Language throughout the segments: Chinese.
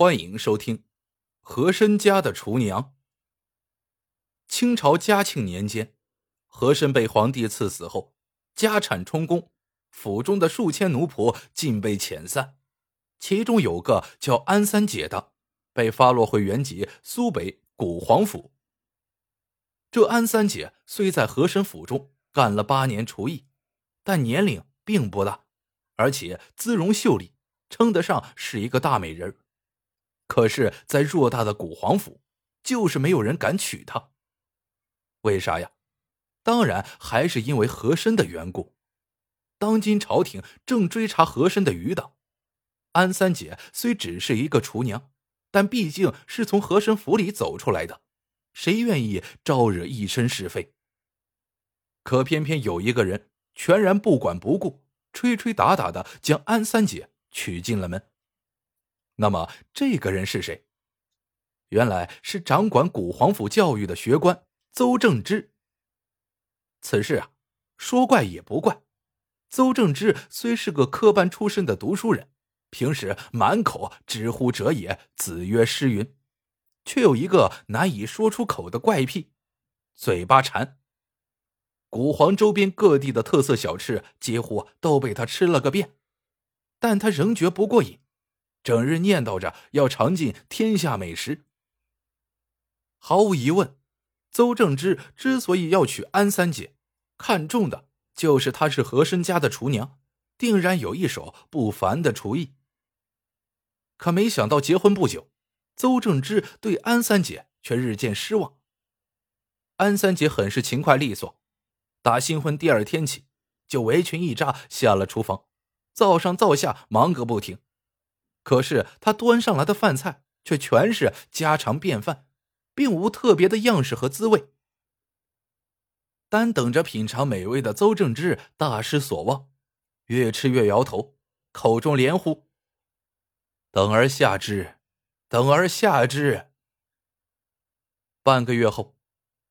欢迎收听《和珅家的厨娘》。清朝嘉庆年间，和珅被皇帝赐死后，家产充公，府中的数千奴仆尽被遣散，其中有个叫安三姐的，被发落回原籍苏北古皇府。这安三姐虽在和珅府中干了八年厨艺，但年龄并不大，而且姿容秀丽，称得上是一个大美人儿可是，在偌大的古皇府，就是没有人敢娶她。为啥呀？当然还是因为和珅的缘故。当今朝廷正追查和珅的余党，安三姐虽只是一个厨娘，但毕竟是从和珅府里走出来的，谁愿意招惹一身是非？可偏偏有一个人全然不管不顾，吹吹打打的将安三姐娶进了门。那么这个人是谁？原来是掌管古皇府教育的学官邹正之。此事啊，说怪也不怪。邹正之虽是个科班出身的读书人，平时满口“知乎者也”“子曰诗云”，却有一个难以说出口的怪癖——嘴巴馋。古皇周边各地的特色小吃几乎都被他吃了个遍，但他仍觉不过瘾。整日念叨着要尝尽天下美食。毫无疑问，邹正之之所以要娶安三姐，看中的就是她是和珅家的厨娘，定然有一手不凡的厨艺。可没想到结婚不久，邹正之对安三姐却日渐失望。安三姐很是勤快利索，打新婚第二天起，就围裙一扎下了厨房，灶上灶下忙个不停。可是他端上来的饭菜却全是家常便饭，并无特别的样式和滋味。单等着品尝美味的邹正之大失所望，越吃越摇头，口中连呼：“等而下之，等而下之。”半个月后，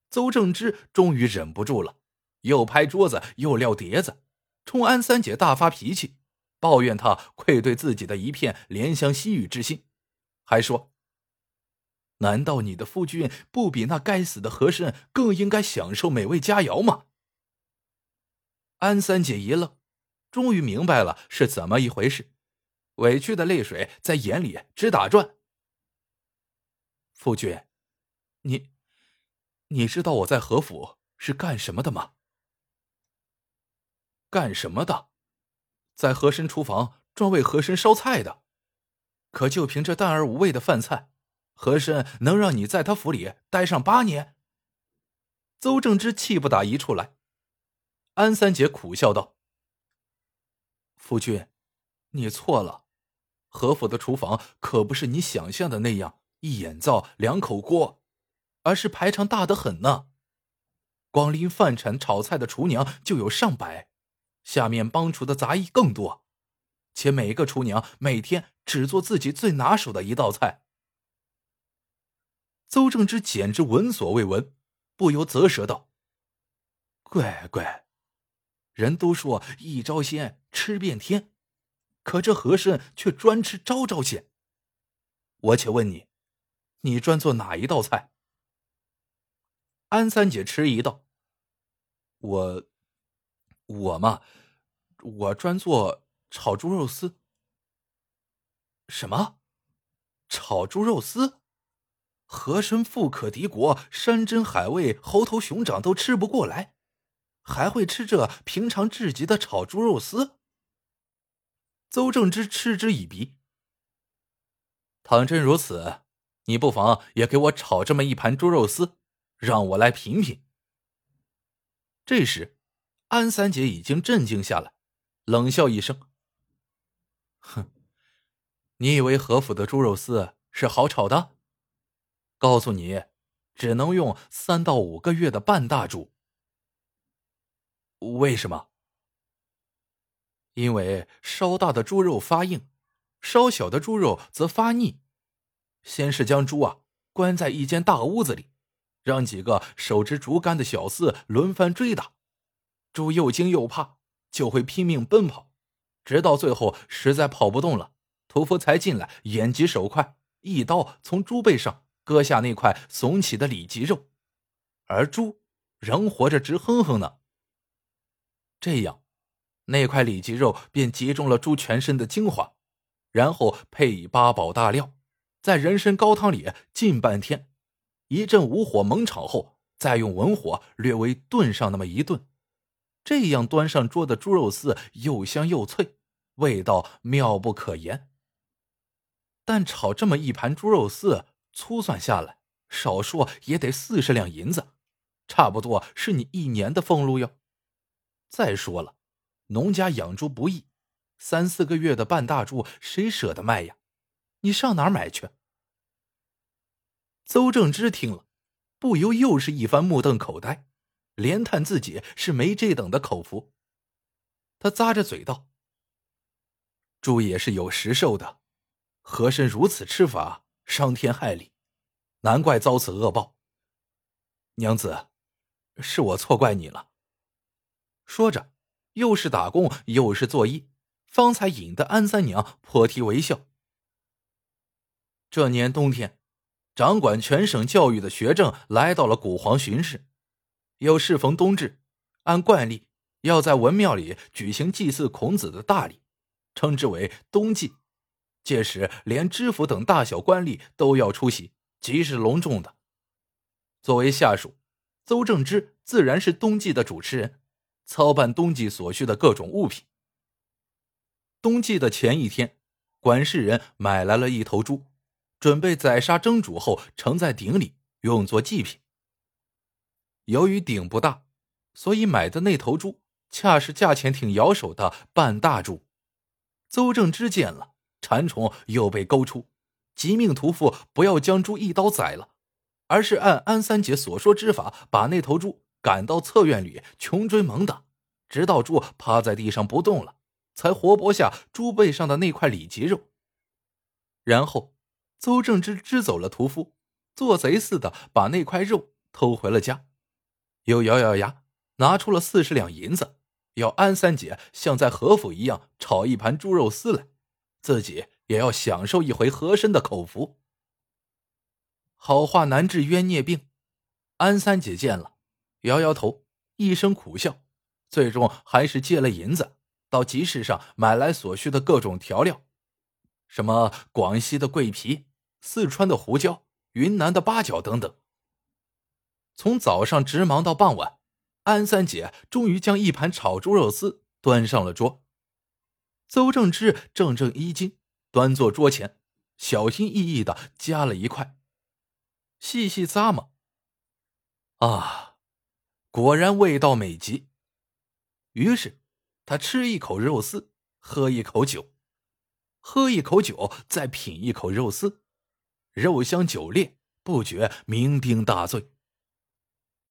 邹正之终于忍不住了，又拍桌子又撂碟子，冲安三姐大发脾气。抱怨他愧对自己的一片怜香惜玉之心，还说：“难道你的夫君不比那该死的和珅更应该享受美味佳肴吗？”安三姐一愣，终于明白了是怎么一回事，委屈的泪水在眼里直打转。夫君，你，你知道我在何府是干什么的吗？干什么的？在和珅厨房专为和珅烧菜的，可就凭这淡而无味的饭菜，和珅能让你在他府里待上八年？邹正之气不打一处来。安三姐苦笑道：“夫君，你错了，和府的厨房可不是你想象的那样一眼灶两口锅，而是排场大得很呢。光拎饭铲炒菜的厨娘就有上百。”下面帮厨的杂役更多，且每个厨娘每天只做自己最拿手的一道菜。邹正之简直闻所未闻，不由啧舌道：“乖乖，人都说一招鲜吃遍天，可这和珅却专吃招招鲜。我且问你，你专做哪一道菜？”安三姐迟疑道：“我。”我嘛，我专做炒猪肉丝。什么？炒猪肉丝？和珅富可敌国，山珍海味、猴头熊掌都吃不过来，还会吃这平常至极的炒猪肉丝？邹正之嗤之以鼻。倘真如此，你不妨也给我炒这么一盘猪肉丝，让我来品品。这时。安三姐已经镇静下来，冷笑一声：“哼，你以为何府的猪肉丝是好炒的？告诉你，只能用三到五个月的半大煮。为什么？因为稍大的猪肉发硬，稍小的猪肉则发腻。先是将猪啊关在一间大屋子里，让几个手持竹竿的小厮轮番追打。”猪又惊又怕，就会拼命奔跑，直到最后实在跑不动了，屠夫才进来，眼疾手快，一刀从猪背上割下那块耸起的里脊肉，而猪仍活着，直哼哼呢。这样，那块里脊肉便集中了猪全身的精华，然后配以八宝大料，在人参高汤里浸半天，一阵武火猛炒后，再用文火略微炖上那么一顿，这样端上桌的猪肉丝又香又脆，味道妙不可言。但炒这么一盘猪肉丝，粗算下来，少说也得四十两银子，差不多是你一年的俸禄哟。再说了，农家养猪不易，三四个月的半大猪谁舍得卖呀？你上哪儿买去？邹正之听了，不由又是一番目瞪口呆，连叹自己是没这等的口福。他咂着嘴道：“猪也是有食寿的。”和珅如此吃法，伤天害理，难怪遭此恶报。娘子，是我错怪你了。说着，又是打工又是作揖，方才引得安三娘破涕为笑。这年冬天，掌管全省教育的学政来到了古皇巡视，又适逢冬至，按惯例要在文庙里举行祭祀孔子的大礼，称之为冬祭。届时，连知府等大小官吏都要出席，极是隆重的。作为下属，邹正之自然是冬季的主持人，操办冬季所需的各种物品。冬季的前一天，管事人买来了一头猪，准备宰杀蒸煮后盛在鼎里，用作祭品。由于鼎不大，所以买的那头猪恰是价钱挺摇手的半大猪。邹正之见了。馋虫又被勾出，急命屠夫不要将猪一刀宰了，而是按安三姐所说之法，把那头猪赶到侧院里穷追猛打，直到猪趴在地上不动了，才活剥下猪背上的那块里脊肉。然后，邹正之支走了屠夫，做贼似的把那块肉偷回了家，又咬咬牙拿出了四十两银子，要安三姐像在何府一样炒一盘猪肉丝来。自己也要享受一回和珅的口福。好话难治冤孽病，安三姐见了，摇摇头，一声苦笑，最终还是借了银子，到集市上买来所需的各种调料，什么广西的桂皮、四川的胡椒、云南的八角等等。从早上直忙到傍晚，安三姐终于将一盘炒猪肉丝端上了桌。邹正之正正衣襟，端坐桌前，小心翼翼的夹了一块，细细咂摸。啊，果然味道美极。于是，他吃一口肉丝，喝一口酒，喝一口酒，再品一口肉丝，肉香酒烈，不觉酩酊大醉。